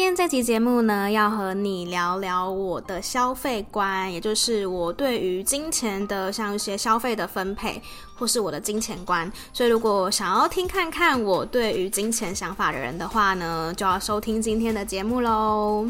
今天这期节目呢，要和你聊聊我的消费观，也就是我对于金钱的像一些消费的分配，或是我的金钱观。所以，如果想要听看看我对于金钱想法的人的话呢，就要收听今天的节目喽。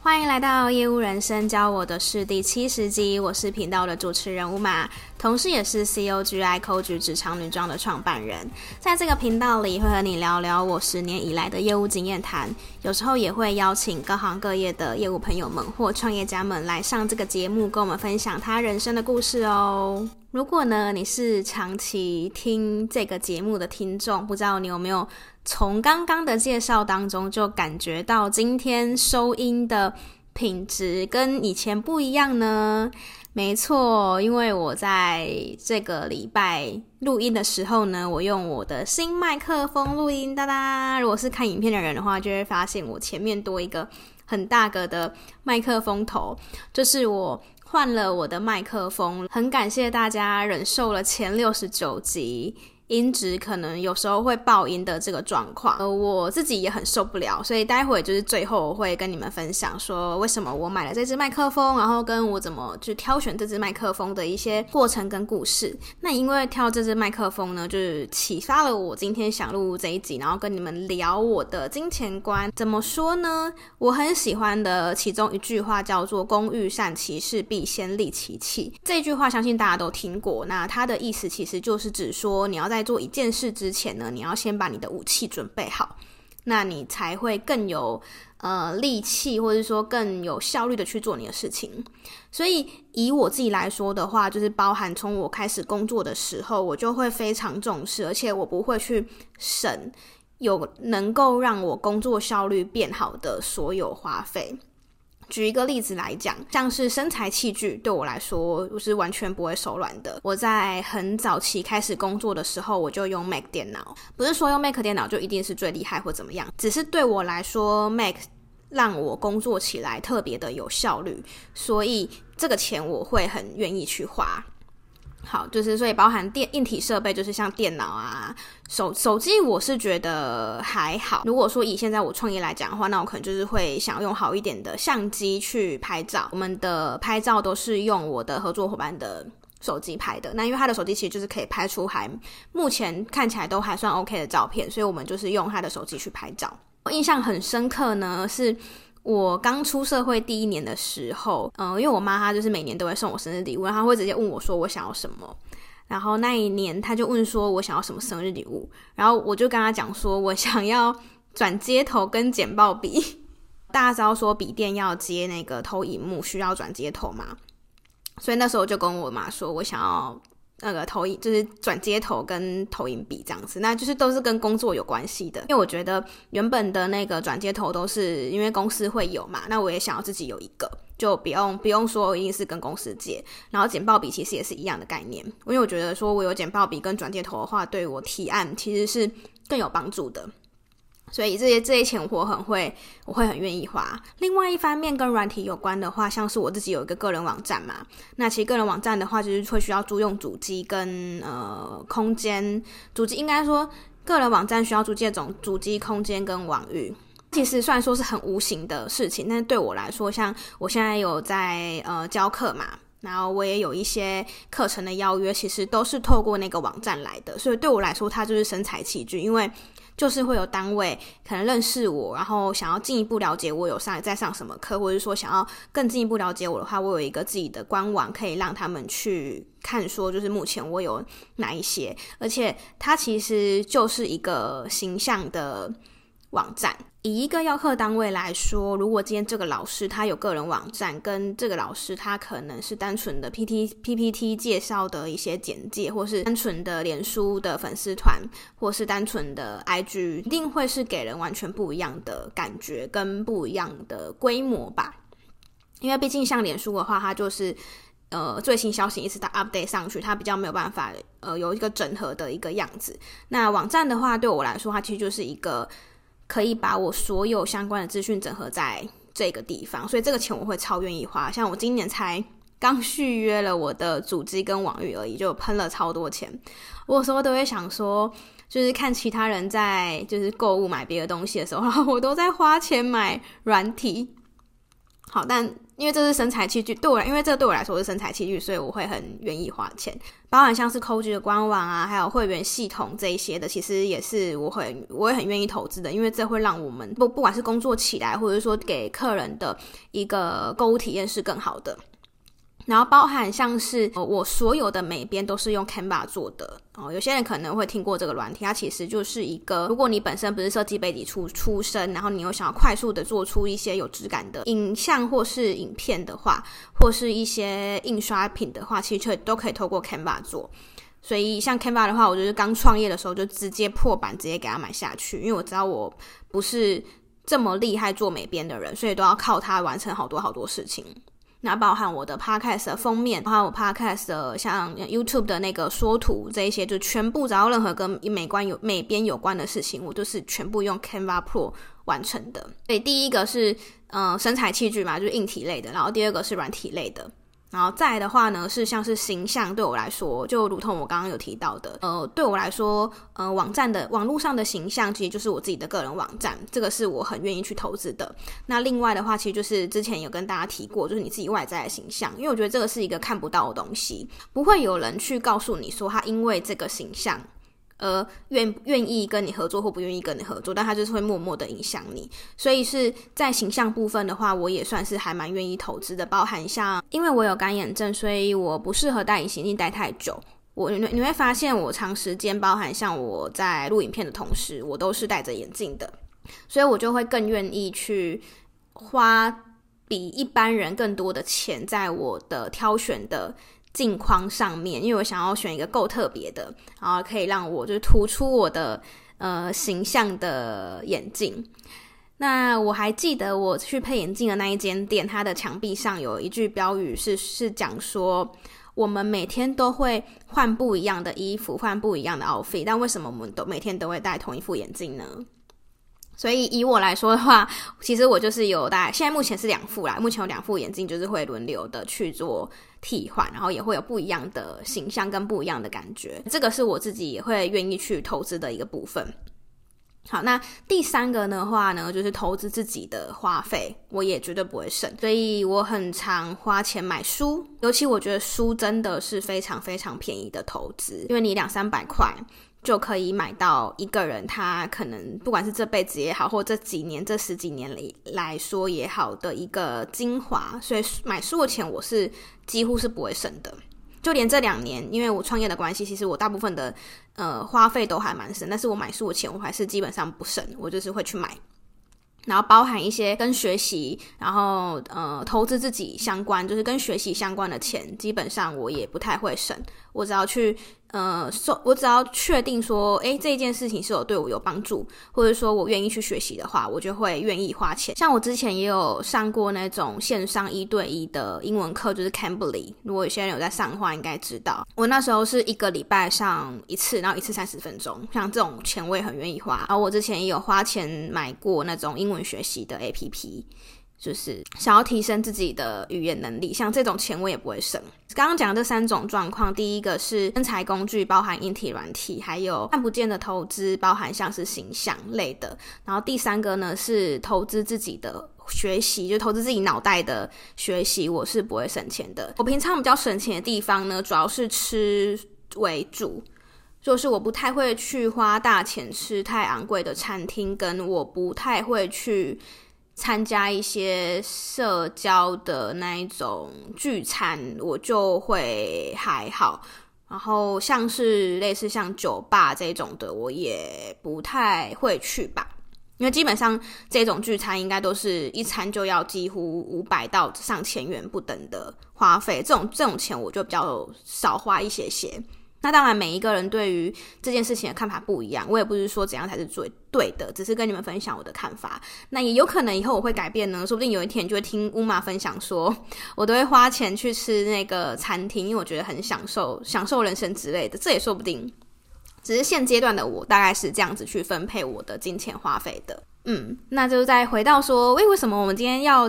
欢迎来到业务人生教我的事第七十集，我是频道的主持人 Uma，同时也是 COGI Coach 职场女装的创办人。在这个频道里，会和你聊聊我十年以来的业务经验谈，有时候也会邀请各行各业的业务朋友们或创业家们来上这个节目，跟我们分享他人生的故事哦。如果呢，你是长期听这个节目的听众，不知道你有没有？从刚刚的介绍当中，就感觉到今天收音的品质跟以前不一样呢。没错，因为我在这个礼拜录音的时候呢，我用我的新麦克风录音，哒哒。如果是看影片的人的话，就会发现我前面多一个很大个的麦克风头，就是我换了我的麦克风。很感谢大家忍受了前六十九集。音质可能有时候会爆音的这个状况，呃，我自己也很受不了，所以待会就是最后我会跟你们分享说为什么我买了这支麦克风，然后跟我怎么去挑选这支麦克风的一些过程跟故事。那因为挑这支麦克风呢，就是启发了我今天想录这一集，然后跟你们聊我的金钱观。怎么说呢？我很喜欢的其中一句话叫做“工欲善其事，必先利其器”。这句话相信大家都听过。那它的意思其实就是指说你要在在做一件事之前呢，你要先把你的武器准备好，那你才会更有呃力气，或者说更有效率的去做你的事情。所以以我自己来说的话，就是包含从我开始工作的时候，我就会非常重视，而且我不会去省有能够让我工作效率变好的所有花费。举一个例子来讲，像是身材器具，对我来说我是完全不会手软的。我在很早期开始工作的时候，我就用 Mac 电脑，不是说用 Mac 电脑就一定是最厉害或怎么样，只是对我来说，Mac 让我工作起来特别的有效率，所以这个钱我会很愿意去花。好，就是所以包含电硬体设备，就是像电脑啊、手手机，我是觉得还好。如果说以现在我创业来讲的话，那我可能就是会想用好一点的相机去拍照。我们的拍照都是用我的合作伙伴的手机拍的，那因为他的手机其实就是可以拍出还目前看起来都还算 OK 的照片，所以我们就是用他的手机去拍照。我印象很深刻呢，是。我刚出社会第一年的时候，嗯、因为我妈她就是每年都会送我生日礼物，然后会直接问我说我想要什么，然后那一年她就问说我想要什么生日礼物，然后我就跟她讲说我想要转接头跟简报笔。大家知道说笔电要接那个投影幕需要转接头嘛，所以那时候就跟我妈说我想要。那个投影就是转接头跟投影笔这样子，那就是都是跟工作有关系的。因为我觉得原本的那个转接头都是因为公司会有嘛，那我也想要自己有一个，就不用不用说一定是跟公司借。然后简报笔其实也是一样的概念，因为我觉得说我有简报笔跟转接头的话，对我提案其实是更有帮助的。所以这些这些钱我很会，我会很愿意花。另外一方面跟软体有关的话，像是我自己有一个个人网站嘛，那其实个人网站的话，就是会需要租用主机跟呃空间。主机应该说个人网站需要租借种主机空间跟网域。其实虽然说是很无形的事情，但是对我来说，像我现在有在呃教课嘛，然后我也有一些课程的邀约，其实都是透过那个网站来的。所以对我来说，它就是生财器具，因为。就是会有单位可能认识我，然后想要进一步了解我有上在上什么课，或者说想要更进一步了解我的话，我有一个自己的官网可以让他们去看，说就是目前我有哪一些，而且它其实就是一个形象的网站。以一个要课单位来说，如果今天这个老师他有个人网站，跟这个老师他可能是单纯的 P T P P T 介绍的一些简介，或是单纯的脸书的粉丝团，或是单纯的 I G，一定会是给人完全不一样的感觉跟不一样的规模吧。因为毕竟像脸书的话，它就是呃最新消息一直到 update 上去，它比较没有办法呃有一个整合的一个样子。那网站的话，对我来说，它其实就是一个。可以把我所有相关的资讯整合在这个地方，所以这个钱我会超愿意花。像我今年才刚续约了我的主机跟网域而已，就喷了超多钱。我有时候都会想说，就是看其他人在就是购物买别的东西的时候，然后我都在花钱买软体。好，但因为这是身材器具，对我来，因为这对我来说是身材器具，所以我会很愿意花钱。包含像是 Coach 的官网啊，还有会员系统这一些的，其实也是我会我也很愿意投资的，因为这会让我们不不管是工作起来，或者说给客人的一个购物体验是更好的。然后包含像是我所有的美编都是用 Canva 做的哦，有些人可能会听过这个软体，它其实就是一个，如果你本身不是设计背景出出身，然后你又想要快速的做出一些有质感的影像或是影片的话，或是一些印刷品的话，其实都可以透过 Canva 做。所以像 Canva 的话，我就是刚创业的时候就直接破版，直接给它买下去，因为我知道我不是这么厉害做美编的人，所以都要靠它完成好多好多事情。那包含我的 podcast 的封面，包含我 podcast 的像 YouTube 的那个缩图这一些，就全部只要任何跟美观有美编有关的事情，我都是全部用 Canva Pro 完成的。所以第一个是嗯、呃、生财器具嘛，就是硬体类的，然后第二个是软体类的。然后再来的话呢，是像是形象，对我来说，就如同我刚刚有提到的，呃，对我来说，呃，网站的网络上的形象，其实就是我自己的个人网站，这个是我很愿意去投资的。那另外的话，其实就是之前有跟大家提过，就是你自己外在的形象，因为我觉得这个是一个看不到的东西，不会有人去告诉你说他因为这个形象。呃，愿愿意跟你合作或不愿意跟你合作，但他就是会默默的影响你。所以是在形象部分的话，我也算是还蛮愿意投资的。包含像，因为我有干眼症，所以我不适合戴隐形镜戴太久。我你你会发现，我长时间包含像我在录影片的同时，我都是戴着眼镜的，所以我就会更愿意去花比一般人更多的钱在我的挑选的。镜框上面，因为我想要选一个够特别的，然后可以让我就是突出我的呃形象的眼镜。那我还记得我去配眼镜的那一间店，它的墙壁上有一句标语是是讲说，我们每天都会换不一样的衣服，换不一样的 outfit，但为什么我们都每天都会戴同一副眼镜呢？所以以我来说的话，其实我就是有大概现在目前是两副啦，目前有两副眼镜，就是会轮流的去做替换，然后也会有不一样的形象跟不一样的感觉。这个是我自己也会愿意去投资的一个部分。好，那第三个的话呢，就是投资自己的花费，我也绝对不会省，所以我很常花钱买书，尤其我觉得书真的是非常非常便宜的投资，因为你两三百块。就可以买到一个人，他可能不管是这辈子也好，或这几年、这十几年里来说也好的一个精华。所以买书的钱我是几乎是不会省的。就连这两年，因为我创业的关系，其实我大部分的呃花费都还蛮省，但是我买书的钱我还是基本上不省，我就是会去买。然后包含一些跟学习，然后呃投资自己相关，就是跟学习相关的钱，基本上我也不太会省。我只要去。呃，说，我只要确定说，诶，这件事情是有对我有帮助，或者说我愿意去学习的话，我就会愿意花钱。像我之前也有上过那种线上一对一的英文课，就是 Cambly。如果有些人有在上的话，应该知道。我那时候是一个礼拜上一次，然后一次三十分钟。像这种钱我也很愿意花。然后我之前也有花钱买过那种英文学习的 APP。就是想要提升自己的语言能力，像这种钱我也不会省。刚刚讲的这三种状况，第一个是生财工具，包含硬体、软体，还有看不见的投资，包含像是形象类的。然后第三个呢是投资自己的学习，就投资自己脑袋的学习，我是不会省钱的。我平常比较省钱的地方呢，主要是吃为主，就是我不太会去花大钱吃太昂贵的餐厅，跟我不太会去。参加一些社交的那一种聚餐，我就会还好。然后像是类似像酒吧这种的，我也不太会去吧。因为基本上这种聚餐应该都是一餐就要几乎五百到上千元不等的花费，这种这种钱我就比较少花一些些。那当然，每一个人对于这件事情的看法不一样。我也不是说怎样才是最对的，只是跟你们分享我的看法。那也有可能以后我会改变呢，说不定有一天就会听乌玛分享说，我都会花钱去吃那个餐厅，因为我觉得很享受，享受人生之类的，这也说不定。只是现阶段的我大概是这样子去分配我的金钱花费的。嗯，那就再回到说，为为什么我们今天要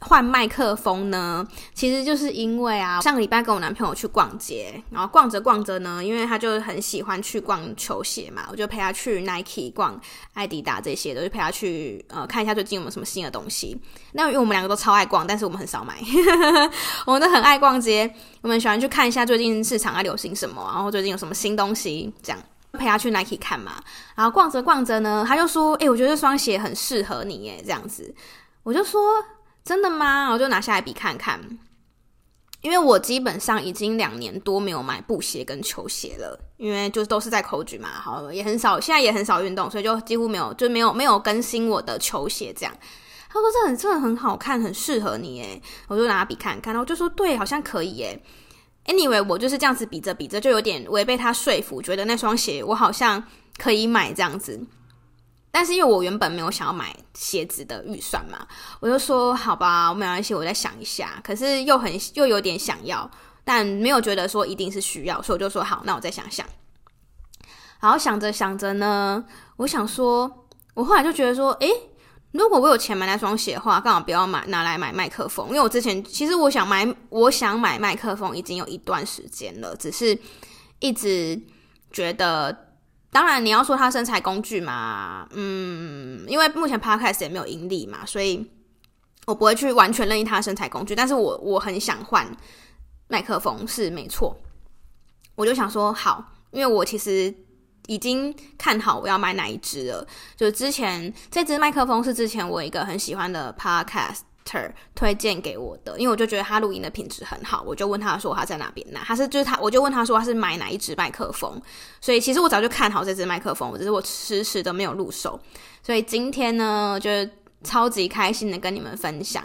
换麦克风呢，其实就是因为啊，上个礼拜跟我男朋友去逛街，然后逛着逛着呢，因为他就很喜欢去逛球鞋嘛，我就陪他去 Nike 逛艾迪达这些的，就陪他去呃看一下最近有没有什么新的东西。那因为我们两个都超爱逛，但是我们很少买，我们都很爱逛街，我们喜欢去看一下最近市场在流行什么，然后最近有什么新东西，这样陪他去 Nike 看嘛。然后逛着逛着呢，他就说：“诶，我觉得这双鞋很适合你耶。”这样子，我就说。真的吗？我就拿下来比看看，因为我基本上已经两年多没有买布鞋跟球鞋了，因为就都是在口具嘛，好也很少，现在也很少运动，所以就几乎没有，就没有没有更新我的球鞋这样。他说这很真的很好看，很适合你诶，我就拿比看看，然后我就说对，好像可以诶。Anyway，我就是这样子比着比着，就有点违背他说服，觉得那双鞋我好像可以买这样子。但是因为我原本没有想要买鞋子的预算嘛，我就说好吧，我没关系，我再想一下。可是又很又有点想要，但没有觉得说一定是需要，所以我就说好，那我再想想。然后想着想着呢，我想说，我后来就觉得说，诶，如果我有钱买那双鞋的话，刚好不要买拿来买麦克风，因为我之前其实我想买我想买麦克风已经有一段时间了，只是一直觉得。当然，你要说它身材工具嘛，嗯，因为目前 Podcast 也没有盈利嘛，所以我不会去完全任意它身材工具。但是我我很想换麦克风，是没错。我就想说好，因为我其实已经看好我要买哪一支了。就之前这支麦克风是之前我一个很喜欢的 Podcast。推荐给我的，因为我就觉得他录音的品质很好，我就问他说他在哪边拿，他是就是他，我就问他说他是买哪一支麦克风，所以其实我早就看好这支麦克风，只是我迟迟都没有入手，所以今天呢，就超级开心的跟你们分享。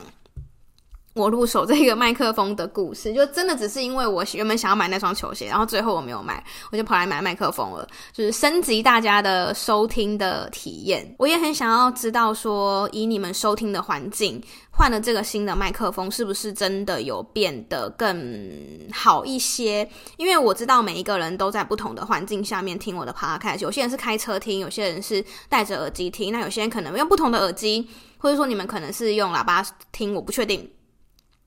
我入手这个麦克风的故事，就真的只是因为我原本想要买那双球鞋，然后最后我没有买，我就跑来买麦克风了，就是升级大家的收听的体验。我也很想要知道说，以你们收听的环境，换了这个新的麦克风，是不是真的有变得更好一些？因为我知道每一个人都在不同的环境下面听我的 podcast，有些人是开车听，有些人是戴着耳机听，那有些人可能用不同的耳机，或者说你们可能是用喇叭听，我不确定。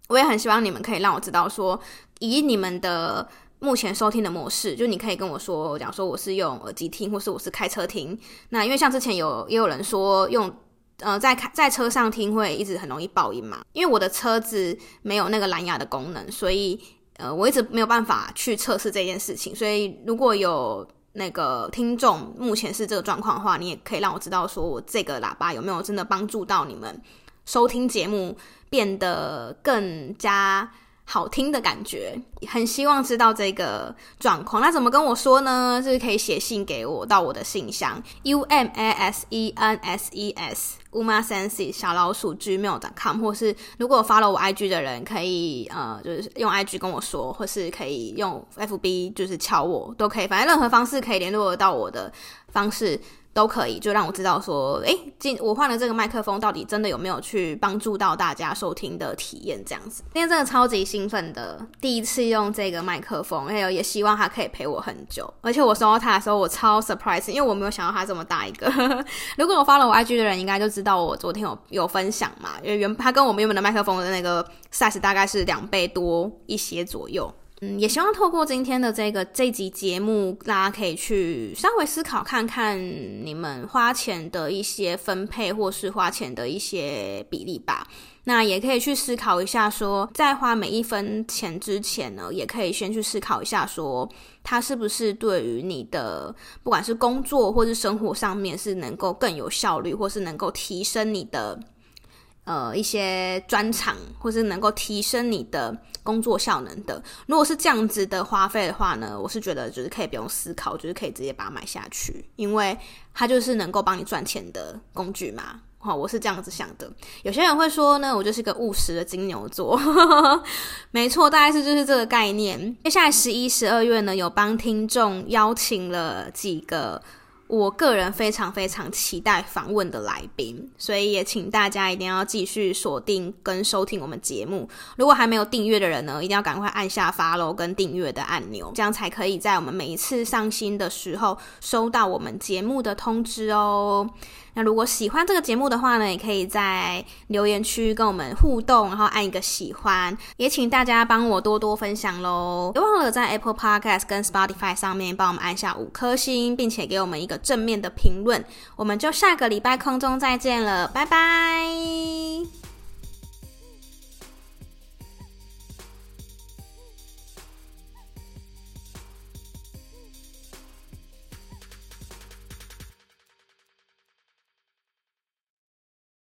我也很希望你们可以让我知道说，以你们的目前收听的模式，就你可以跟我说，讲说我是用耳机听，或是我是开车听。那因为像之前有也有人说用，呃，在开在车上听会一直很容易爆音嘛。因为我的车子没有那个蓝牙的功能，所以呃，我一直没有办法去测试这件事情。所以如果有那个听众目前是这个状况的话，你也可以让我知道说我这个喇叭有没有真的帮助到你们收听节目。变得更加好听的感觉，很希望知道这个状况。那怎么跟我说呢？就是可以写信给我到我的信箱 u m a s e n s e s umasenses 小老鼠 gmail.com，或是如果 follow 我 IG 的人，可以呃，就是用 IG 跟我说，或是可以用 FB 就是敲我都可以，反正任何方式可以联络得到我的方式。都可以，就让我知道说，诶，今我换了这个麦克风，到底真的有没有去帮助到大家收听的体验？这样子，今天真的超级兴奋的，第一次用这个麦克风，还有也希望它可以陪我很久。而且我收到它的时候，我超 surprise，因为我没有想到它这么大一个。如果我发了我 IG 的人，应该就知道我昨天有有分享嘛，因为原它跟我们原本的麦克风的那个 size 大概是两倍多一些左右。也希望透过今天的这个这集节目，大家可以去稍微思考看看你们花钱的一些分配，或是花钱的一些比例吧。那也可以去思考一下说，在花每一分钱之前呢，也可以先去思考一下，说它是不是对于你的不管是工作或是生活上面是能够更有效率，或是能够提升你的。呃，一些专长，或是能够提升你的工作效能的，如果是这样子的花费的话呢，我是觉得就是可以不用思考，就是可以直接把它买下去，因为它就是能够帮你赚钱的工具嘛。好，我是这样子想的。有些人会说呢，我就是个务实的金牛座，没错，大概是就是这个概念。接下来十一、十二月呢，有帮听众邀请了几个。我个人非常非常期待访问的来宾，所以也请大家一定要继续锁定跟收听我们节目。如果还没有订阅的人呢，一定要赶快按下发楼跟订阅的按钮，这样才可以在我们每一次上新的时候收到我们节目的通知哦。那如果喜欢这个节目的话呢，也可以在留言区跟我们互动，然后按一个喜欢，也请大家帮我多多分享喽。别忘了在 Apple Podcast 跟 Spotify 上面帮我们按下五颗星，并且给我们一个正面的评论。我们就下个礼拜空中再见了，拜拜。